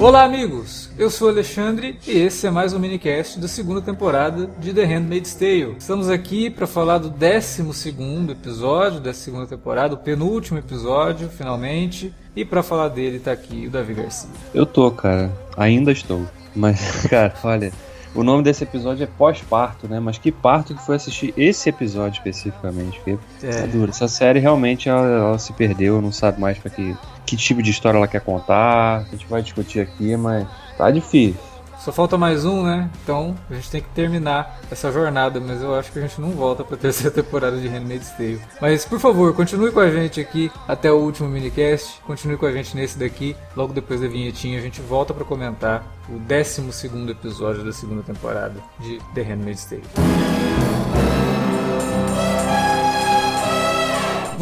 Olá, amigos! Eu sou Alexandre e esse é mais um minicast da segunda temporada de The Handmaid's Tale. Estamos aqui para falar do 12 episódio da segunda temporada, o penúltimo episódio, finalmente. E para falar dele tá aqui o Davi Garcia. Eu tô, cara. Ainda estou. Mas, cara, olha, o nome desse episódio é pós-parto, né? Mas que parto que foi assistir esse episódio especificamente? Porque é. é duro. Essa série realmente ela, ela, se perdeu, não sabe mais para que, que tipo de história ela quer contar. A gente vai discutir aqui, mas tá difícil. Só falta mais um, né? Então a gente tem que terminar essa jornada, mas eu acho que a gente não volta para terceira temporada de Handmaid's Tale. Mas por favor, continue com a gente aqui até o último minicast. Continue com a gente nesse daqui. Logo depois da vinhetinha a gente volta para comentar o 12 segundo episódio da segunda temporada de The Handmaid's Tale.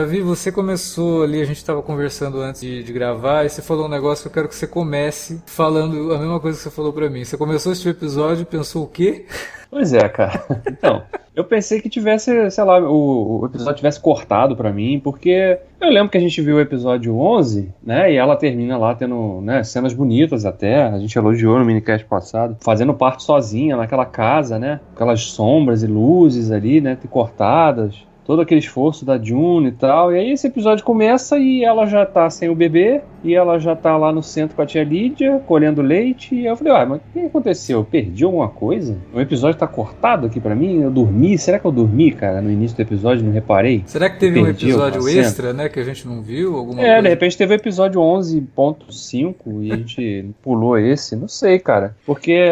Davi, você começou ali, a gente estava conversando antes de, de, gravar, e você falou um negócio que eu quero que você comece falando a mesma coisa que você falou para mim. Você começou esse episódio e pensou o quê? Pois é, cara. Então, eu pensei que tivesse, sei lá, o, o episódio tivesse cortado para mim, porque eu lembro que a gente viu o episódio 11, né, e ela termina lá tendo, né, cenas bonitas até, a gente elogiou no minicast passado, fazendo parte sozinha naquela casa, né, aquelas sombras e luzes ali, né, cortadas todo aquele esforço da June e tal. E aí esse episódio começa e ela já tá sem o bebê, e ela já tá lá no centro com a tia Lídia, colhendo leite. E eu falei, ah, mas o que aconteceu? Eu perdi alguma coisa? O episódio tá cortado aqui para mim? Eu dormi? Será que eu dormi, cara, no início do episódio? Não reparei? Será que teve um episódio extra, né, que a gente não viu? Alguma é, coisa? de repente teve o episódio 11.5 e a gente pulou esse. Não sei, cara. Porque,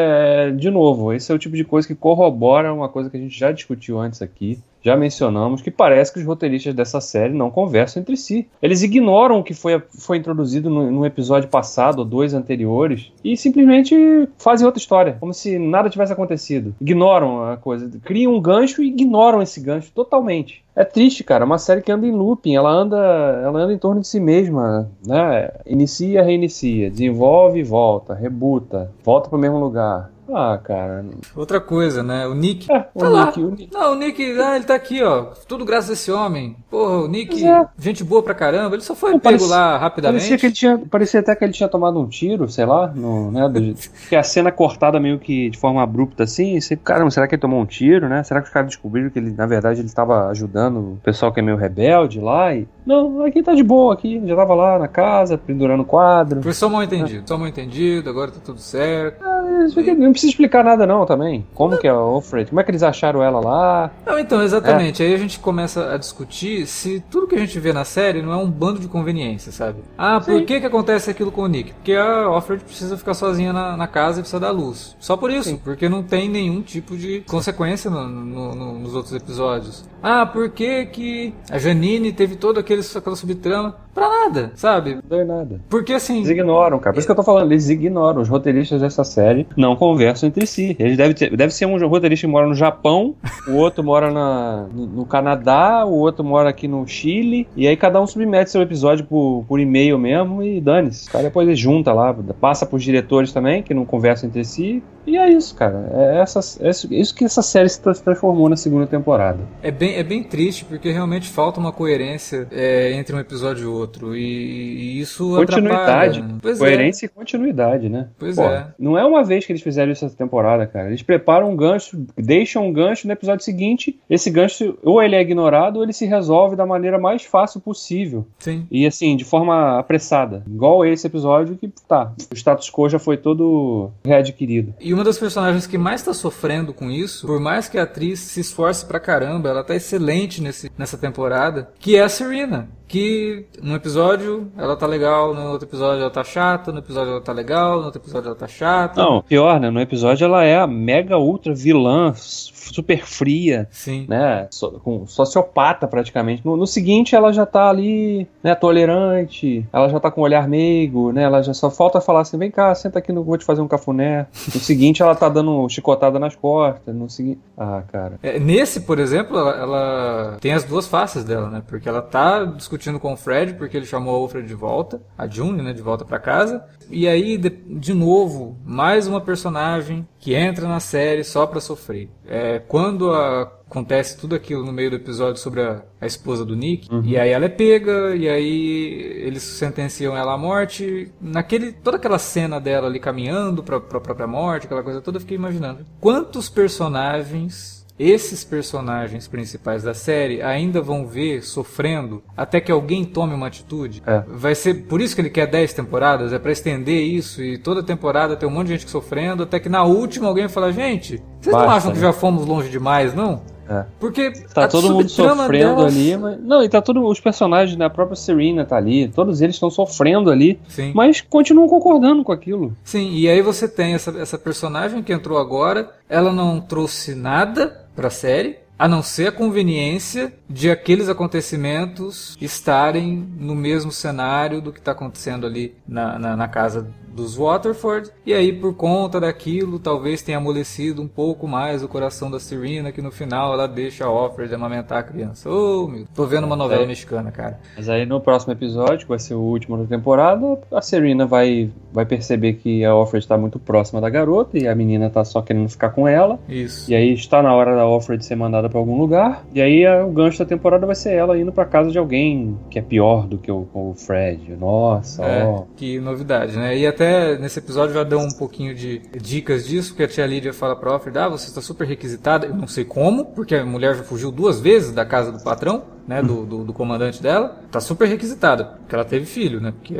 de novo, esse é o tipo de coisa que corrobora uma coisa que a gente já discutiu antes aqui já mencionamos que parece que os roteiristas dessa série não conversam entre si. Eles ignoram o que foi, foi introduzido no, no, episódio passado ou dois anteriores e simplesmente fazem outra história, como se nada tivesse acontecido. Ignoram a coisa, criam um gancho e ignoram esse gancho totalmente. É triste, cara. É uma série que anda em looping, ela anda, ela anda em torno de si mesma, né? Inicia, reinicia, desenvolve, volta, rebuta, volta para o mesmo lugar. Ah, cara. Outra coisa, né? O Nick. É, o, tá Nick o Nick. Não, o Nick, ah, ele tá aqui, ó. Tudo graças a esse homem. Porra, o Nick, é. gente boa pra caramba. Ele só foi Não, pego lá rapidamente. Parecia, que ele tinha, parecia até que ele tinha tomado um tiro, sei lá. No, né, do, que a cena cortada meio que de forma abrupta assim. Você, caramba, será que ele tomou um tiro, né? Será que os caras descobriram que ele, na verdade, ele estava ajudando o pessoal que é meio rebelde lá? E... Não, aqui tá de boa, aqui. Já tava lá na casa, pendurando quadro. Foi só mal entendido. É. Só mal entendido, agora tá tudo certo. É, isso aqui, não precisa explicar nada não também. Como que é a Alfred? Como é que eles acharam ela lá? Não, então, exatamente. É. Aí a gente começa a discutir se tudo que a gente vê na série não é um bando de conveniência, sabe? Ah, por que que acontece aquilo com o Nick? Porque a Alfred precisa ficar sozinha na, na casa e precisa dar luz. Só por isso, Sim. porque não tem nenhum tipo de consequência no, no, no, nos outros episódios. Ah, por que que a Janine teve todo aquele, aquela subtrama? Pra nada, sabe? Não deu nada. Porque assim... Eles ignoram, cara. Por isso que eu tô falando, eles ignoram. Os roteiristas dessa série não conversam entre si. Eles devem ter, deve ser um roteirista que mora no Japão, o outro mora na, no, no, Canadá, o outro mora aqui no Chile, e aí cada um submete seu episódio por, por e-mail mesmo e dane-se. O cara depois junta lá, passa pros diretores também, que não conversam entre si, E é isso, cara. É, essa, é isso que essa série se transformou na segunda temporada. É bem, é bem triste, porque realmente falta uma coerência é, entre um episódio e outro. E, e isso Continuidade. Atrapalha. É. Coerência é. e continuidade, né? Pois Pô, é. Não é uma vez que eles fizeram isso essa temporada, cara. Eles preparam um gancho, deixam um gancho no episódio seguinte. Esse gancho, ou ele é ignorado, ou ele se resolve da maneira mais fácil possível. Sim. E assim, de forma apressada. Igual esse episódio que, tá, o status quo já foi todo readquirido. E uma das personagens que mais tá sofrendo com isso, por mais que a atriz se esforce pra caramba, ela tá excelente nesse, nessa temporada, que é a Serena que num episódio ela tá legal, no outro episódio ela tá chata, no episódio ela tá legal, no outro episódio ela tá chata. Não, pior, né? No episódio ela é a mega ultra vilã, super fria, Sim. né? So, com sociopata praticamente. No, no, seguinte ela já tá ali, né, tolerante, ela já tá com um olhar meigo, né? Ela já só falta falar assim, vem cá, senta aqui, no, vou te fazer um cafuné. No seguinte ela tá dando chicotada nas costas, no seguinte... Ah, cara. É, nesse, por exemplo, ela, ela, tem as duas faces dela, né? Porque ela tá discutindo com o Fred, porque ele chamou a Alfred de volta, a June, né, de volta para casa. E aí, de, de novo, mais uma personagem que entra na série só pra sofrer. É, quando a, acontece tudo aquilo no meio do episódio sobre a, a esposa do Nick, uhum. e aí ela é pega, e aí eles sentenciam ela à morte. Naquele, toda aquela cena dela ali caminhando pra, pra própria morte, aquela coisa toda, eu fiquei imaginando. Quantos personagens esses personagens principais da série ainda vão ver sofrendo até que alguém tome uma atitude. É. Vai ser por isso que ele quer 10 temporadas, é para estender isso e toda temporada tem um monte de gente sofrendo, até que na última alguém fala: "Gente, vocês Basta, não acham que né? já fomos longe demais, não?" É. Porque tá todo mundo sofrendo delas... ali, mas não, e tá todos os personagens, né, a própria Serena tá ali, todos eles estão sofrendo ali, Sim. mas continuam concordando com aquilo. Sim, e aí você tem essa, essa personagem que entrou agora, ela não trouxe nada pra série, a não ser a conveniência de aqueles acontecimentos estarem no mesmo cenário do que está acontecendo ali na, na, na, casa dos Waterford. E aí, por conta daquilo, talvez tenha amolecido um pouco mais o coração da Serena, que no final ela deixa a Offred amamentar a criança. Oh, meu, tô vendo uma novela é. mexicana, cara. Mas aí no próximo episódio, que vai ser o último da temporada, a Serena vai, vai perceber que a Offred está muito próxima da garota e a menina tá só querendo ficar com ela. Isso. E aí está na hora da Offred ser mandada para algum lugar. E aí a, o gancho da temporada vai ser ela indo para casa de alguém que é pior do que o, o Fred. Nossa, é, ó. Que novidade, né? E até nesse episódio já deu um pouquinho de dicas disso, que a tia Lídia fala pra Alfred, ah, você está super requisitada, eu não sei como, porque a mulher já fugiu duas vezes da casa do patrão, né, do, do, do comandante dela, tá super requisitada, porque ela teve filho, né, porque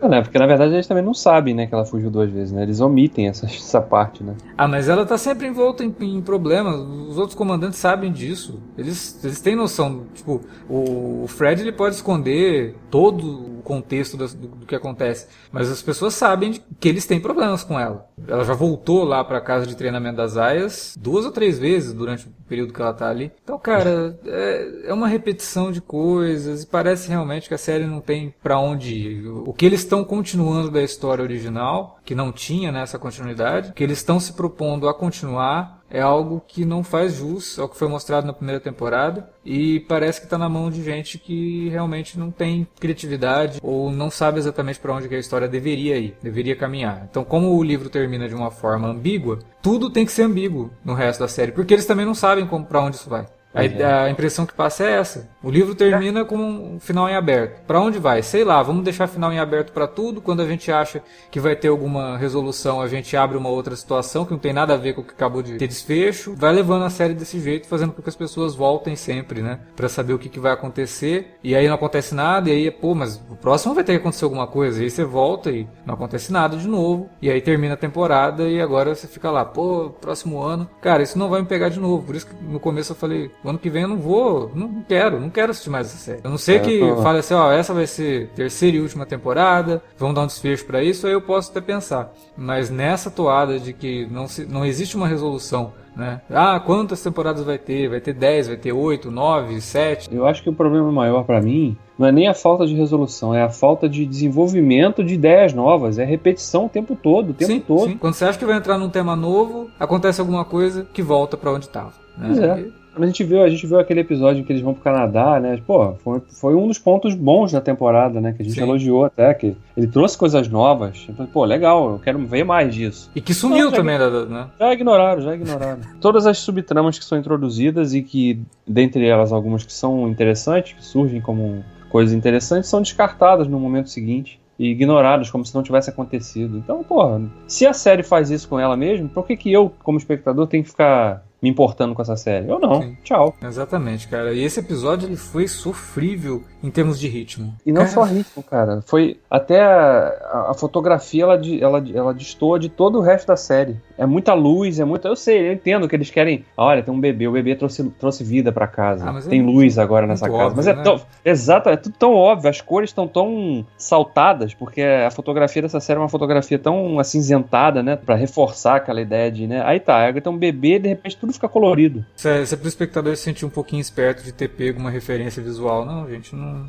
é, né? Porque na verdade eles também não sabem, né, que ela fugiu duas vezes, né? Eles omitem essa, essa parte, né? Ah, mas ela tá sempre envolta em, em problemas. Os outros comandantes sabem disso. Eles, eles têm noção. Tipo, o, o Fred ele pode esconder todo o contexto do, do, do, que acontece, mas as pessoas sabem de, que eles têm problemas com ela. Ela já voltou lá para casa de treinamento das aias duas ou três vezes durante o período que ela tá ali. Então, cara, é, é uma repetição de coisas e parece realmente que a série não tem para onde ir. O que eles estão continuando da história original, que não tinha nessa continuidade, que eles estão se propondo a continuar, é algo que não faz jus ao que foi mostrado na primeira temporada e parece que está na mão de gente que realmente não tem criatividade ou não sabe exatamente para onde a história deveria ir, deveria caminhar. Então, como o livro termina de uma forma ambígua, tudo tem que ser ambíguo no resto da série, porque eles também não sabem para onde isso vai. A, a, impressão que passa é essa. O livro termina com um final em aberto. Para onde vai? Sei lá, vamos deixar final em aberto para tudo. Quando a gente acha que vai ter alguma resolução, a gente abre uma outra situação que não tem nada a ver com o que acabou de ter desfecho. Vai levando a série desse jeito, fazendo com que as pessoas voltem sempre, né? Para saber o que, que vai acontecer. E aí não acontece nada, e aí, pô, mas o próximo vai ter que acontecer alguma coisa. E aí você volta e não acontece nada de novo. E aí termina a temporada e agora você fica lá, pô, próximo ano. Cara, isso não vai me pegar de novo. Por isso que no começo eu falei, ano que vem eu não vou, não quero, não quero assistir mais essa série. Eu não sei é, que tô... fale assim, ó, essa vai ser terceira e última temporada, vamos dar um desfecho para isso, aí eu posso até pensar. Mas nessa toada de que não, se, não existe uma resolução né? Ah, quantas temporadas vai ter? Vai ter 10, vai ter 8, 9, 7? Eu acho que o problema maior para mim não é nem a falta de resolução, é a falta de desenvolvimento de ideias novas, é repetição o tempo todo, o tempo sim, todo. Sim. Quando você acha que vai entrar num tema novo, acontece alguma coisa que volta para onde estava. Né? Pois é. A gente viu, a gente viu aquele episódio em que eles vão pro Canadá, né? Pô, foi, foi um dos pontos bons da temporada, né? Que a gente Sim. elogiou até, que ele trouxe coisas novas. Então, pô, legal, eu quero ver mais disso. E que sumiu Não, também, né? Já ignoraram, já ignoraram. Todas as subtramas que são introduzidas e que, dentre elas, algumas que são interessantes, que surgem como coisas interessantes, são descartadas no momento seguinte e ignoradas como se não tivesse acontecido. Então, porra, se a série faz isso com ela mesmo, por que, que eu, como espectador, tenho que ficar me importando com essa série? Eu não. Sim. Tchau. Exatamente, cara. E esse episódio ele foi sofrível em termos de ritmo. E não Cara, só ritmo, cara. Foi até a, a fotografia ela, ela, ela destoa de todo o resto da série. É muita luz, é muita. Eu sei, eu entendo que eles querem. Olha, tem um bebê, o bebê trouxe, trouxe vida pra casa. Ah, é tem muito- luz agora nessa casa. óbvio, mas é né? tão. Exato, é tudo tão óbvio. As cores estão tão saltadas, porque a fotografia dessa série é uma fotografia tão acinzentada, né? Pra reforçar aquela ideia de, né? Aí tá, aí tem um bebê de repente tudo fica colorido. Se é, se é pro espectador se sentir um pouquinho esperto de ter pego uma referência visual. Não, gente, não.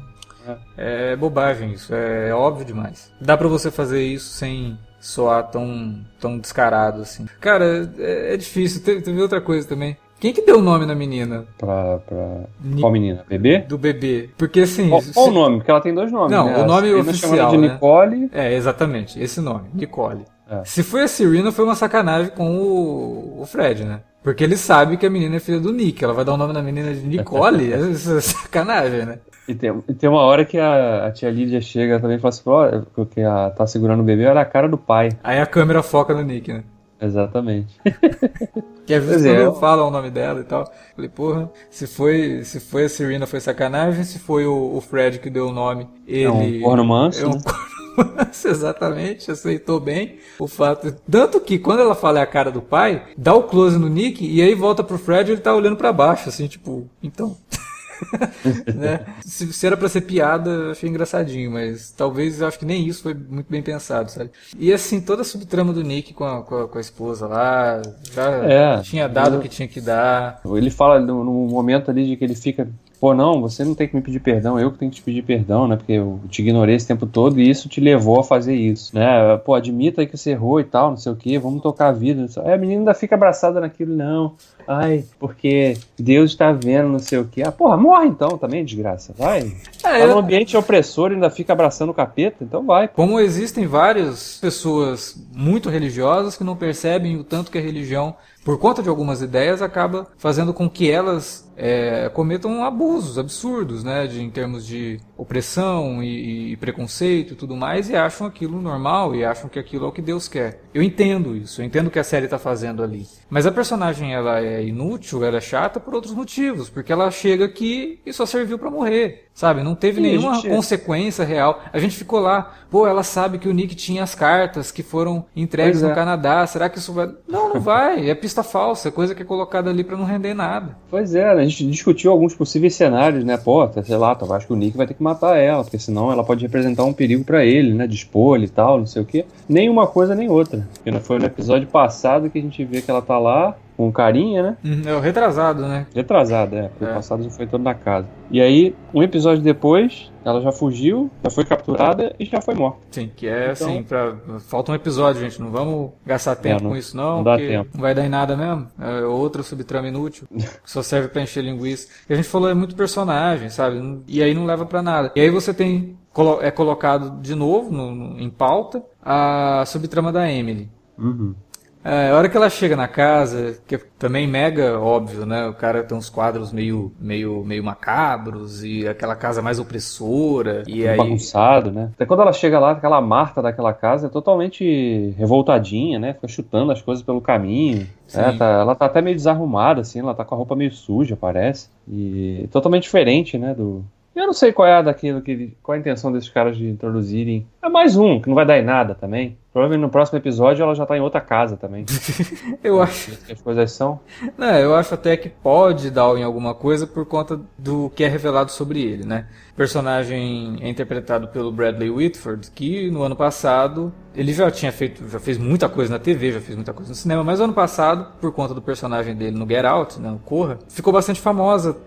É, bobagem isso. É, óbvio demais. Dá pra você fazer isso sem soar tão, tão descarado assim. Cara, é, é difícil. Teve, teve outra coisa também. Quem que deu o nome na menina? Pra. pra... Ni- Qual menina? Bebê? Do bebê. Porque assim. Qual, se- o nome? Porque ela tem dois nomes. Não, né? o nome Serena oficial, de né? Nicole. É, exatamente, esse nome, Nicole. É. Se foi a Serena, foi uma sacanagem com o, o Fred, né? Porque ele sabe que a menina é filha do Nick. Ela vai dar o nome da menina de Nicole? é sacanagem, né? E tem, e tem uma hora que a, a tia Lídia chega também e fala assim: ó, que ela tá segurando o bebê, olha a cara do pai. Aí a câmera foca no Nick, né? Exatamente. Que às vezes é, falam o nome dela e tal. Falei, porra, se foi, se foi a Serena foi sacanagem, se foi o, o Fred que deu o nome, ele. É um corno manso, É um né? exatamente, aceitou bem o fato. Tanto que quando ela fala é a cara do pai, dá o close no Nick e aí volta pro Fred e ele tá olhando pra baixo, assim, tipo, então. né? se, se era pra ser piada, eu achei engraçadinho, mas talvez eu acho que nem isso foi muito bem pensado, sabe? E assim, toda a subtrama do Nick com a, com a, com a esposa lá, já É. tinha dado o que tinha que dar. Ele fala no, no momento ali de que ele fica. Pô, não, você não tem que me pedir perdão, eu que tenho que te pedir perdão, né? Porque eu te ignorei esse tempo todo e isso te levou a fazer isso, né? Pô, admita aí que você errou e tal, não sei o que, vamos tocar a vida. Aí a menina ainda fica abraçada naquilo, não. Ai, porque Deus está vendo, não sei o que. Ah, porra, morre então também, desgraça. Vai. É, Tá num ambiente opressor e ainda fica abraçando o capeta, então vai. Como existem várias pessoas muito religiosas que não percebem o tanto que a religião, por conta de algumas ideias, acaba fazendo com que elas é, cometam abusos absurdos, né, de, em termos de opressão e, e preconceito e tudo mais, e acham aquilo normal e acham que aquilo é o que Deus quer. Eu entendo isso, eu entendo o que a série está fazendo ali. Mas a personagem ela é inútil, ela é chata por outros motivos, porque ela chega aqui e só serviu para morrer, sabe? Não teve Sim, nenhuma gente- consequência real. A gente ficou lá, pô, ela sabe que o Nick tinha as cartas que foram entregues Pois é. no Canadá. Será que isso vai. Não, não vai. É pista falsa, é coisa que é colocada ali pra não render nada. Pois é, a gente discutiu alguns possíveis cenários, né? Pô, tá, sei lá, tá, acho que o Nick vai ter que matar ela, porque senão ela pode representar um perigo pra ele, né? De expor e tal, não sei o quê. Nem uma coisa nem outra. Porque foi no episódio passado que a gente vê que ela tá lá com carinha, né? É o retrasado, né? Retrasada, é. Porque É. o passado já foi todo na casa. E aí, um episódio depois, ela já fugiu, já foi capturada e já foi morta. Sim, que é Então- assim, pra... falta um episódio, gente. Não vamos gastar tempo não- com isso, não. não dá porque tempo. Não vai dar em nada mesmo. É outra subtrama inútil. que só serve pra encher linguiça. E a gente falou, é muito personagem, sabe? E aí não leva pra nada. E aí você tem. É colocado de novo no- no- em pauta a subtrama da Emily. Uhum. É, a hora que ela chega na casa, que é também mega óbvio, né? O cara tem uns quadros meio, meio, meio macabros e aquela casa mais opressora. E aí. Bagunçado, né? Até quando ela chega lá, aquela Marta daquela casa é totalmente revoltadinha, né? Fica chutando as coisas pelo caminho. É, tá- ela tá até meio desarrumada, assim, ela tá com a roupa meio suja, parece. E totalmente diferente, né? Do. Eu não sei qual é a daquilo que. Qual é a intenção desses caras de introduzirem. É mais um, que não vai dar em nada também. Provavelmente no próximo episódio ela já tá em outra casa também. Eu acho. que as coisas são. Não, eu acho até que pode dar em alguma coisa por conta do que é revelado sobre ele, né? O personagem é interpretado pelo Bradley Whitford, que no ano passado ele já tinha feito, já fez muita coisa na TV, já fez muita coisa no cinema, mas ano passado, por conta do personagem dele no Get Out, né, no Corra, ficou bastante famosa,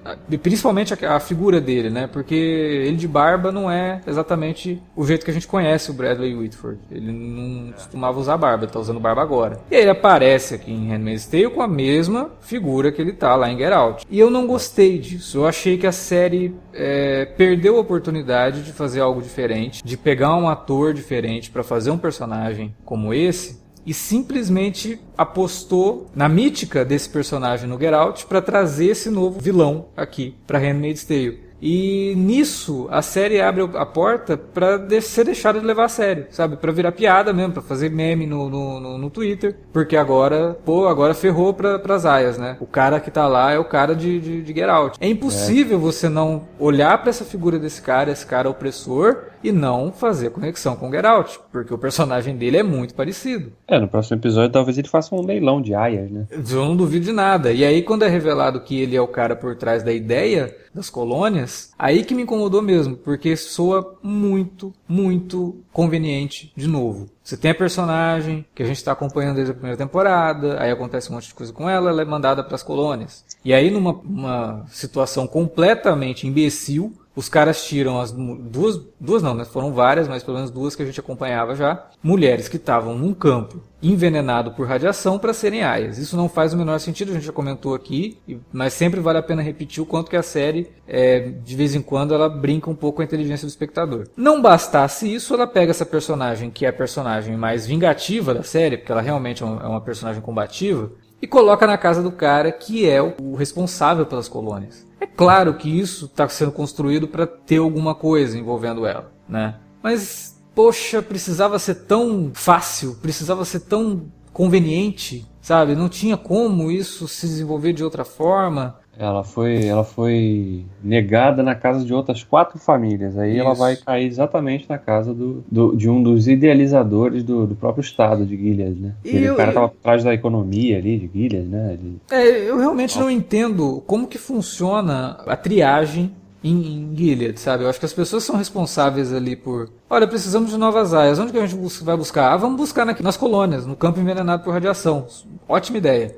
principalmente a, a figura dele, né? Porque ele de barba não é exatamente o jeito que a gente conhece o Bradley Whitford. Ele não costumava usar barba, ele tá usando barba agora. E aí ele aparece aqui em Handmaid's Tale com a mesma figura que ele tá lá em Get Out. E eu não gostei disso. Eu achei que a série é, perdeu a oportunidade de fazer algo diferente, de pegar um ator diferente para fazer um personagem como esse e simplesmente apostou na mítica desse personagem no Get Out para trazer esse novo vilão aqui para Handmaid's Tale. E nisso a série abre a porta para ser deixada de levar a sério, sabe? Para virar piada mesmo, para fazer meme no, no, no, no, Twitter. Porque agora, pô, agora ferrou pra, pras aias, né? O cara que tá lá é o cara de, de, de Get Out. É impossível é. você não olhar para essa figura desse cara, esse cara opressor, e não fazer conexão com Get Out, porque o personagem dele é muito parecido. É, no próximo episódio talvez ele faça um leilão de aias, né? Eu não duvido de nada. E aí quando é revelado que ele é o cara por trás da ideia das colônias, aí que me incomodou mesmo, porque soa muito, muito conveniente de novo. Você tem a personagem que a gente está acompanhando desde a primeira temporada, aí acontece um monte de coisa com ela, ela é mandada para as colônias. E aí, numa situação completamente imbecil, os caras tiram as duas, duas não, né? Foram várias, mas pelo menos duas que a gente acompanhava já. Mulheres que estavam num campo envenenado por radiação para serem aias. Isso não faz o menor sentido, a gente já comentou aqui, mas sempre vale a pena repetir o quanto que a série, é, de vez em quando, ela brinca um pouco com a inteligência do espectador. Não bastasse isso, ela pega essa personagem, que é a personagem mais vingativa da série, porque ela realmente é, é uma personagem combativa, e coloca na casa do cara que é o responsável pelas colônias. É claro que isso está sendo construído para ter alguma coisa envolvendo ela, né? Mas, poxa, precisava ser tão fácil, precisava ser tão conveniente, sabe? Não tinha como isso se desenvolver de outra forma. Ela foi, ela foi negada na casa de outras quatro famílias. Aí Isso. ela vai cair exatamente na casa do, do de um dos idealizadores do, do, próprio estado de Gilead, né? E eu, o cara estava atrás da economia ali de Gilead, né? É, eu realmente Nossa. não entendo como que funciona a triagem em, em Gilead, sabe? Eu acho que as pessoas são responsáveis ali por. Olha, precisamos de novas áreas. Onde que a gente vai buscar? Ah, vamos buscar nas colônias, no campo envenenado por radiação. Ótima ideia.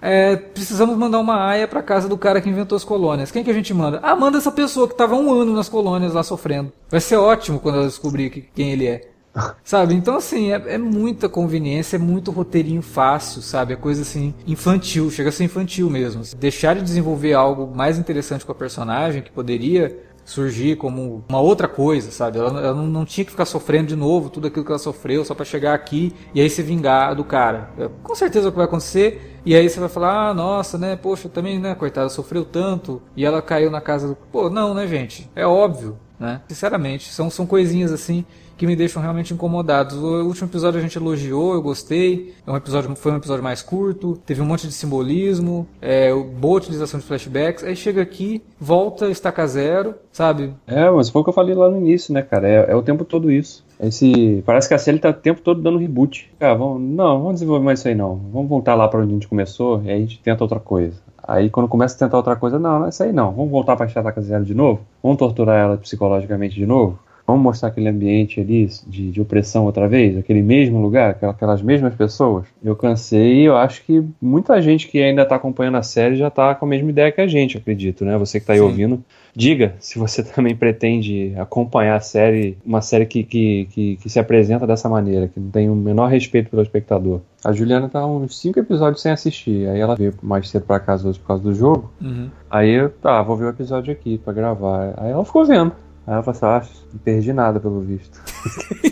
É, precisamos mandar uma aia para casa do cara que inventou as colônias. Quem que a gente manda? Ah, manda essa pessoa que estava um ano nas colônias lá sofrendo. Vai ser ótimo quando ela descobrir que, quem ele é. Sabe? Então, assim, é, é, muita conveniência, é muito roteirinho fácil, sabe? É coisa assim, infantil, chega a ser infantil mesmo. Deixar de desenvolver algo mais interessante com a personagem, que poderia surgir como uma outra coisa, sabe? Ela, ela não, tinha que ficar sofrendo de novo tudo aquilo que ela sofreu só para chegar aqui e aí se vingar do cara. É, com certeza é o que vai acontecer. E aí você vai falar, ah, nossa, né? Poxa, também, né? Coitada, sofreu tanto e ela caiu na casa do. Pô, não, né, gente? É óbvio, né? Sinceramente, são, são coisinhas assim que me deixam realmente incomodados. O último episódio a gente elogiou, eu gostei. É um episódio, foi um episódio mais curto, teve um monte de simbolismo, é, boa utilização de flashbacks. Aí chega aqui, volta, estaca zero, sabe? É, mas foi o que eu falei lá no início, né, cara? É, é o tempo todo isso. Esse, parece que a série tá o tempo todo dando reboot. Cara, vamos, não, vamos desenvolver mais isso aí não. Vamos voltar lá para onde a gente começou e aí a gente tenta outra coisa. Aí quando começa a tentar outra coisa, não, não é isso aí não. Vamos voltar pra Estaca Zero de novo? Vamos torturar ela psicologicamente de novo? Vamos mostrar aquele ambiente ali de, de opressão outra vez? Aquele mesmo lugar? Aquelas mesmas pessoas? Eu cansei e eu acho que muita gente que ainda está acompanhando a série já está com a mesma ideia que a gente, acredito, né? Você que está aí Sim. ouvindo, diga se você também pretende acompanhar a série, uma série que, que, que, que, se apresenta dessa maneira, que não tem o menor respeito pelo espectador. A Juliana tá uns cinco episódios sem assistir, aí ela veio mais cedo para casa hoje por causa do jogo. Uhum. Aí eu, tá, vou ver o episódio aqui para gravar. Aí ela ficou vendo. Aí ela falou assim, ah, não perdi nada pelo visto.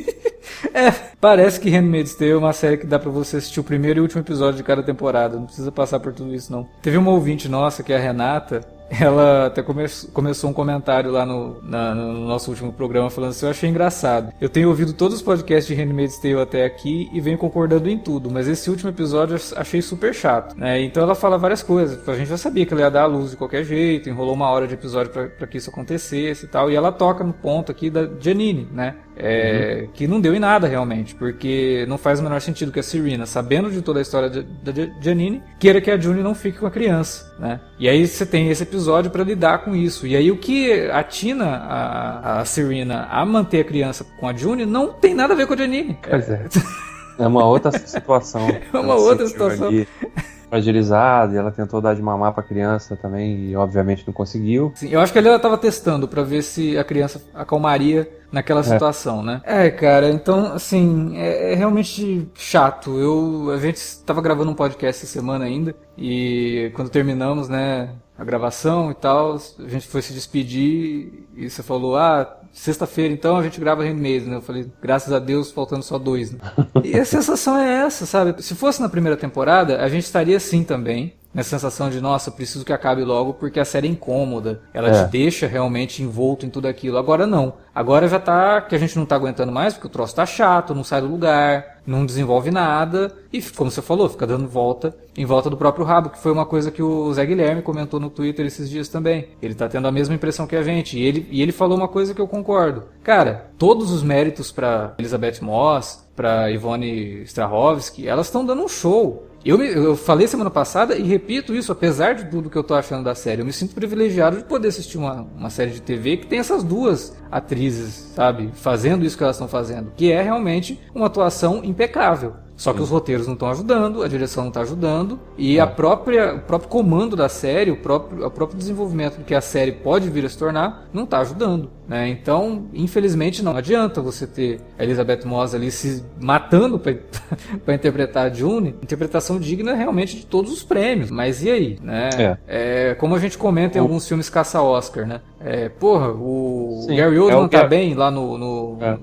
é, parece que Handmaid's Tale é uma série que dá para você assistir o primeiro e último episódio de cada temporada. Não precisa passar por tudo isso, não. Teve uma ouvinte nossa, que é a Renata, ela até come começou um comentário lá no, na, no, nosso último programa falando assim: Eu achei engraçado. Eu tenho ouvido todos os podcasts de Handmaid's Tale até aqui e venho concordando em tudo, mas esse último episódio eu achei super chato. Né? Então ela fala várias coisas. A gente já sabia que ela ia dar a luz de qualquer jeito, enrolou uma hora de episódio para que isso acontecesse e tal. E ela toca no ponto aqui da Janine, né? É, uhum. Que não deu em nada realmente, porque não faz o menor sentido que a Serena, sabendo de toda a história da Janine, queira que a June não fique com a criança, né? E aí você tem esse episódio para lidar com isso. E aí o que atina a, a Serena a manter a criança com a June não tem nada a ver com a Janine. Pois é. É uma outra situação. É uma outra situação. Fragilizada e ela tentou dar de mamar para a criança também e obviamente não conseguiu. Sim, eu acho que ela estava testando para ver se a criança acalmaria naquela situação, né? É, cara, então, assim, é, é realmente chato. Eu, a gente estava gravando um podcast essa semana ainda e quando terminamos, né, a gravação e tal, a gente foi se despedir e você falou, ah, sexta-feira então a gente grava Handmaid, né? Eu falei, graças a Deus, faltando só dois, né? e a sensação é essa, sabe? Se fosse na primeira temporada, a gente estaria assim também nessa sensação de, nossa, preciso que acabe logo porque a série é incômoda. Ela é. te deixa realmente envolto em tudo aquilo. Agora não. Agora já tá que a gente não tá aguentando mais porque o troço tá chato, não sai do lugar, não desenvolve nada e, como você falou, fica dando volta em volta do próprio rabo, que foi uma coisa que o Zé Guilherme comentou no Twitter esses dias também. Ele tá tendo a mesma impressão que a gente. E ele, e ele falou uma coisa que eu concordo. Cara, todos os méritos para Elizabeth Moss, para Ivone Strahovski, elas estão dando um show. Eu, eu falei semana passada e repito isso, apesar de tudo que eu tô achando da série. Eu me sinto privilegiado de poder assistir uma, uma série de TV que tem essas duas atrizes, sabe? Fazendo isso que elas estão fazendo. Que é realmente uma atuação impecável. Só que os roteiros não estão ajudando, a direção não está ajudando e é. a própria, o próprio comando da série, o próprio, o próprio desenvolvimento do que a série pode vir a se tornar, não está ajudando. Né? Então, infelizmente, não adianta você ter a Elizabeth Moss ali se matando para interpretar a June. Interpretação digna realmente de todos os prêmios. Mas e aí? Né? É. É, como a gente comenta em alguns filmes caça-Oscar, né? É, porra, o Sim, Gary Oldman é tá bem lá no, no é.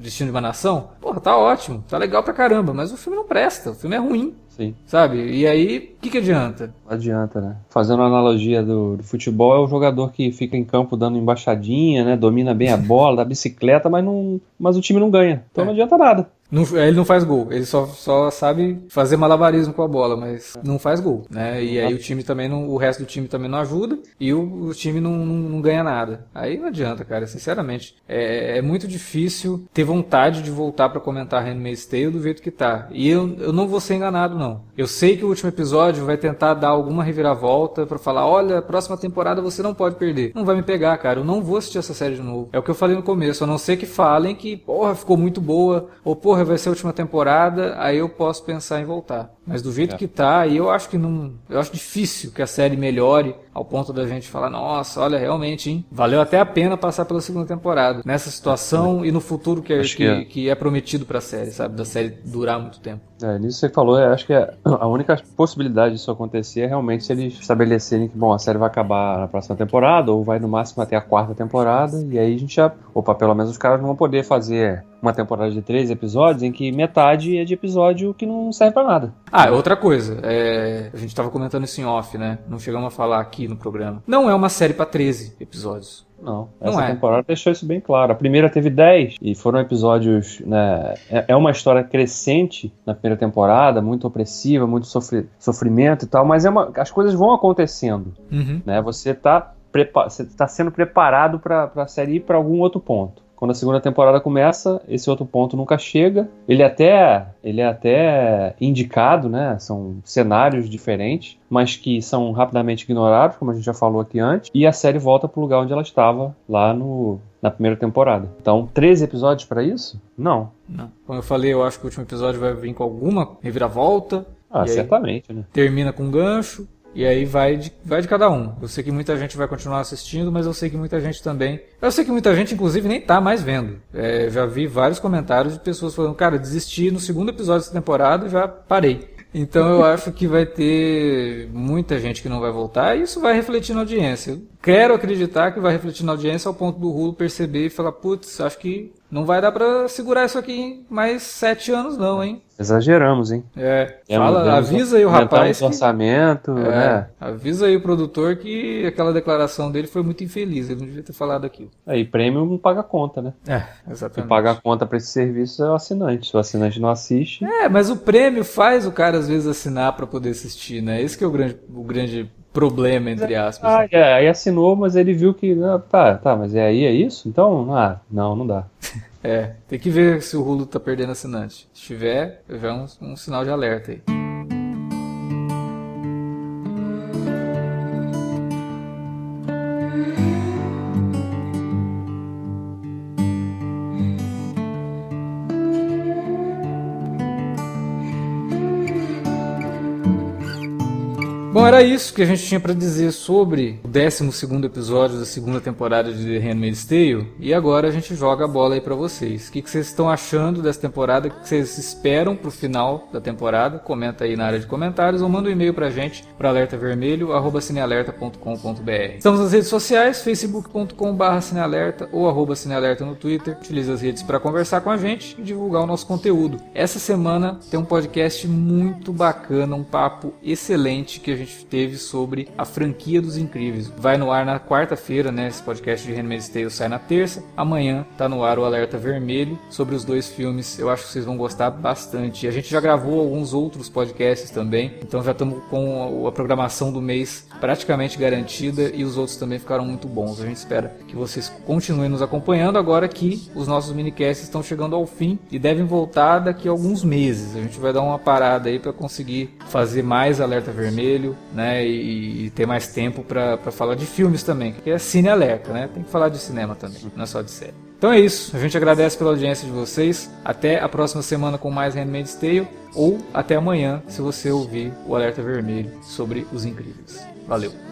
Destino de uma Nação, porra, tá ótimo, tá legal pra caramba, mas o filme não presta, o filme é ruim. Sim. Sabe? E aí, o que, que adianta? Adianta, né? Fazendo a analogia do, do, futebol, é o jogador que fica em campo dando embaixadinha, né? Domina bem a bola, dá bicicleta, mas, não, mas o time não ganha. Então é. não adianta nada. Não, ele não faz gol, ele só, só sabe fazer malabarismo com a bola, mas não faz gol, né? E aí o time também não, o resto do time também não ajuda e o, o time não, não, não, ganha nada. Aí não adianta, cara, sinceramente. É, é muito difícil ter vontade de voltar para comentar Handmaid's Tale do jeito que tá. E eu, eu não vou ser enganado, não. Eu sei que o último episódio vai tentar dar alguma reviravolta para falar, olha, próxima temporada você não pode perder. Não vai me pegar, cara. Eu não vou assistir essa série de novo. É o que eu falei no começo, a não ser que falem que, porra, ficou muito boa, ou porra, porra, vai ser a última temporada, aí eu posso pensar em voltar. Mas do jeito é. que tá, aí eu acho que não. Eu acho difícil que a série melhore ao ponto da gente falar, nossa, olha, realmente, hein? Valeu até a pena passar pela segunda temporada. Nessa situação é. e no futuro que é, que, que, é. que é prometido pra série, sabe? Da série durar muito tempo. É, nisso você falou, eu acho que é a única possibilidade disso acontecer é realmente se eles estabelecerem que, bom, a série vai acabar na próxima temporada, ou vai no máximo até a quarta temporada, e aí a gente já. Opa, pelo menos os caras não vão poder fazer uma temporada de três episódios em que metade é de episódio que não serve para nada. Ah, outra coisa, é... a gente tava comentando isso em off, né? Não chegamos a falar aqui no programa. Não é uma série para 13 episódios. Não, essa não é. temporada deixou isso bem claro. A primeira teve 10 e foram episódios, né? É, é uma história crescente na primeira temporada, muito opressiva, muito sofri sofrimento e tal, mas é uma, as coisas vão acontecendo, uhum. né? Você tá, você tá sendo preparado para a série ir para algum outro ponto. Quando a segunda temporada começa, esse outro ponto nunca chega. Ele é até, ele é até indicado, né? São cenários diferentes, mas que são rapidamente ignorados, como a gente já falou aqui antes. E a série volta para o lugar onde ela estava lá no na primeira temporada. Então, 13 episódios para isso? Não. Não. Como eu falei, eu acho que o último episódio vai vir com alguma reviravolta. Ah, certamente, né? Termina com um gancho. E aí vai de, vai de cada um. Eu sei que muita gente vai continuar assistindo, mas eu sei que muita gente também. Eu sei que muita gente, inclusive, nem tá mais vendo. É, já vi vários comentários de pessoas falando, cara, desisti no segundo episódio dessa temporada e já parei. Então eu acho que vai ter muita gente que não vai voltar e isso vai refletir na audiência. Quero acreditar que vai refletir na audiência ao ponto do Rulo perceber e falar, putz, acho que não vai dar para segurar isso aqui mais sete anos não, hein? Exageramos, hein? É, fala, avisa aí o rapaz. O orçamento, que, é, né? Avisa aí o produtor que aquela declaração dele foi muito infeliz, ele não devia ter falado aquilo. Aí, prêmio não paga conta, né? É, exatamente. Quem paga a conta para esse serviço é o assinante. Se o assinante não assiste. É, mas o prêmio faz o cara às vezes assinar para poder assistir, né? Esse que é o grande, o grande problema, entre aspas. Ah, é, aí assinou, mas ele viu que. Não, tá, tá, mas é aí, é isso? Então, ah, não, não dá. É, tem que ver se o Hulu tá perdendo assinante. Se tiver, é um, um sinal de alerta aí. Era isso que a gente tinha para dizer sobre o 12 episódio da segunda temporada de The Handmaid's Tale. E agora a gente joga a bola aí para vocês. O que, vocês estão achando dessa temporada? O que vocês esperam pro final da temporada? Comenta aí na área de comentários ou manda um e-mail pra gente para alertavermelho@cinealerta.com.br. Estamos nas redes sociais, facebook.com/cinealerta ou arroba cinealerta no Twitter. Utilize as redes para conversar com a gente e divulgar o nosso conteúdo. Essa semana tem um podcast muito bacana, um papo excelente que a gente teve sobre a franquia dos Incríveis. Vai no ar na quarta-feira, né? Esse podcast de Handmaid's Tale sai na terça. Amanhã tá no ar o Alerta Vermelho sobre os dois filmes. Eu acho que vocês vão gostar bastante. A gente já gravou alguns outros podcasts também, então já estamos com a programação do mês praticamente garantida e os outros também ficaram muito bons. A gente espera que vocês continuem nos acompanhando agora que os nossos minicasts estão chegando ao fim e devem voltar daqui a alguns meses. A gente vai dar uma parada aí para conseguir fazer mais Alerta Vermelho né? E, e ter mais tempo para falar de filmes também, que é cine alerta, né? Tem que falar de cinema também, não é só de série. Então é isso, a gente agradece pela audiência de vocês. Até a próxima semana com mais Handmaid's Tale ou até amanhã se você ouvir o alerta vermelho sobre os incríveis. Valeu.